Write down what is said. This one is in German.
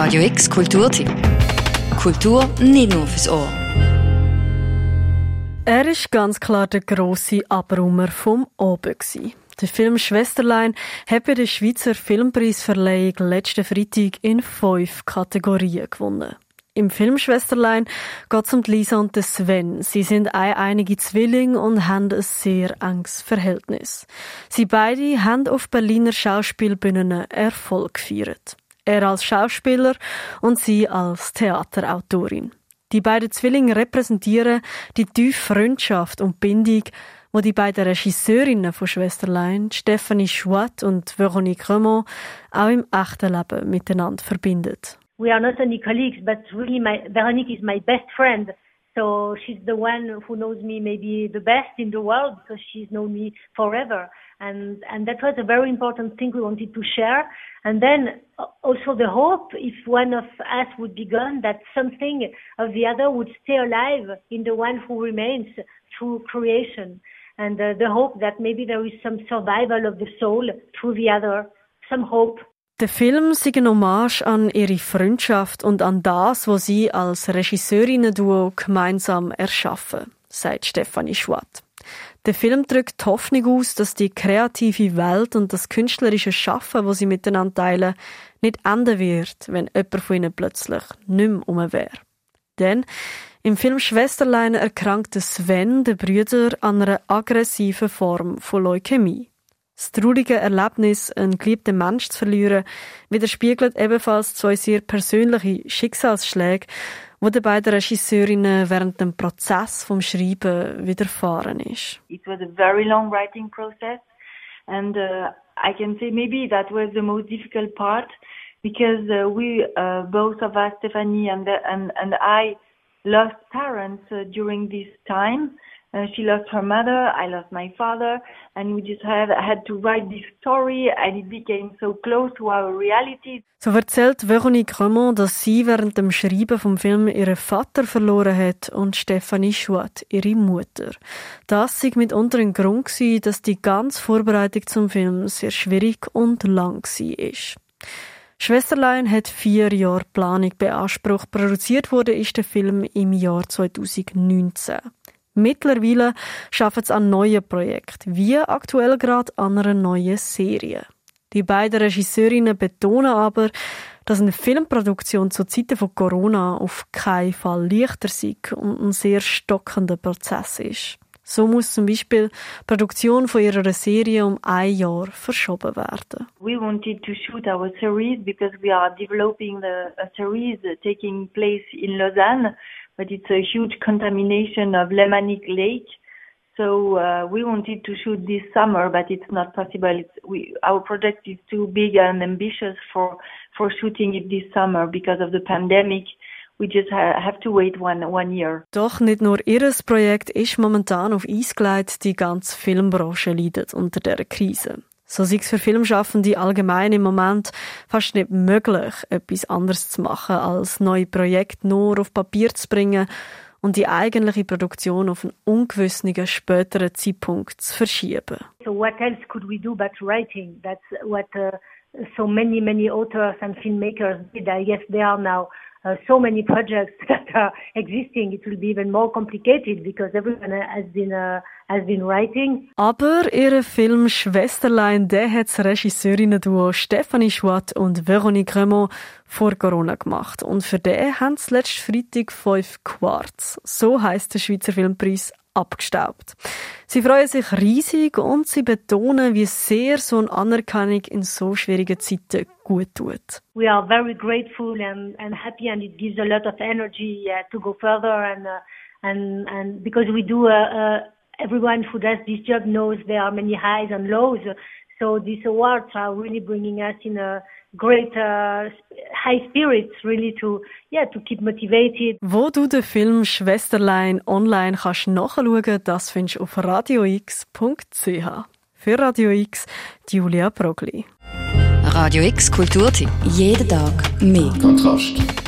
Radio X Kulturtipp. Kultur nicht nur fürs Ohr. Er ist ganz klar der grosse Abrummer vom Oben. Der Film Schwesterlein hat bei der Schweizer Filmpreisverleihung letzten Freitag in fünf Kategorien gewonnen. Im Film Schwesterlein geht es um Lisa und Sven. Sie sind einige Zwillinge und haben ein sehr enges Verhältnis. Sie beide haben auf Berliner Schauspielbühnen Erfolg gefeiert. Er als Schauspieler und sie als Theaterautorin. Die beiden Zwillinge repräsentieren die tiefe Freundschaft und Bindung, wo die beiden Regisseurinnen von Schwesterlein, Stephanie Schwatt und Veronique Remont, auch im echten Leben miteinander verbindet. we are not only colleagues, but really my, Veronique is my best friend. So she's the one who knows me maybe the best in the world because she's known me forever. And, and that was a very important thing we wanted to share. And then also the hope, if one of us would be gone, that something of the other would stay alive in the one who remains through creation. And uh, the hope that maybe there is some survival of the soul through the other, some hope Der Film ist ein Hommage an ihre Freundschaft und an das, was sie als Regisseurinnen-Duo gemeinsam erschaffen, sagt Stefanie Schwatt. Der Film drückt die Hoffnung aus, dass die kreative Welt und das künstlerische Schaffen, wo sie miteinander teilen, nicht enden wird, wenn jemand von ihnen plötzlich nicht mehr um wäre. Denn im Film Schwesterlein erkrankt Sven, der Brüder, an einer aggressiven Form von Leukämie. Das traurige Erlebnis, einen geliebten Mensch zu verlieren, widerspiegelt ebenfalls zwei sehr persönliche Schicksalsschläge, wo den beiden Regisseurinnen während dem Prozess vom Schreiben widerfahren ist. It was a very long writing process and uh, I can say maybe that was the most difficult part because uh, we uh, both of us Stephanie and and and I lost parents uh, during this time Uh, she lost her mother, I lost my father, and we just had, had to write this story, and it became so close to our reality. So erzählt Veronique Remond, dass sie während dem Schreiben vom Film ihren Vater verloren hat und Stephanie Schwatt ihre Mutter. Das sei mitunter ein Grund gewesen, dass die ganze Vorbereitung zum Film sehr schwierig und lang war. Schwesterlein hat vier Jahre Planung beansprucht. Produziert wurde ist der Film im Jahr 2019. Mittlerweile schaffen sie an neuen Projekten, wie aktuell gerade an einer neuen Serie. Die beiden Regisseurinnen betonen aber, dass eine Filmproduktion zu Zeiten von Corona auf keinen Fall leichter sei und ein sehr stockender Prozess ist. So muss zum Beispiel die Produktion von ihrer Serie um ein Jahr verschoben werden. We wanted to shoot our series because we are developing the, a series taking place in Lausanne but it's a huge contamination of Lemanic Lake. So uh, we wanted to shoot this summer, but it's not possible. It's, we, our project is too big and ambitious for for shooting it this summer because of the pandemic. We just ha have to wait one, one year. Doch nicht nur ihres Projekt ist momentan auf Eis gelegt, die ganze Filmbranche leidet unter der Krise. So sei es für Filmschaffende allgemein im Moment fast nicht möglich, etwas anderes zu machen, als neue Projekte nur auf Papier zu bringen und die eigentliche Produktion auf einen ungewissen späteren Zeitpunkt zu verschieben. So what else could we do but writing? That's what uh, so many, many authors and filmmakers did. I guess they are now uh, so many projects that are existing, it will be even more complicated because everyone has been uh, has been writing. Aber ihre Film Schwesterlein, der hat Regisseurinnen-Duo Stephanie Schwatt und Veronique Remont vor Corona gemacht. Und für den haben sie letzten Freitag fünf Quarts. So heißt der Schweizer Filmpreis abgestaubt. Sie freuen sich riesig und sie betonen, wie sehr so eine Anerkennung in so schwierigen Zeiten gut tut. We are very grateful and, and happy and it gives a lot of energy uh, to go further and, uh, and, and because we do, uh, uh, everyone who does this job knows there are many highs and lows. So these awards are really bringing us in a great high spirits really to yeah to keep motivated. Wo du den Film Schwesterlein online kannst nachschauen, das findest du auf radiox.ch. Für Radio X, Julia Progli. Radio X Kulturtipp. Jeden Tag mehr. Kontrast.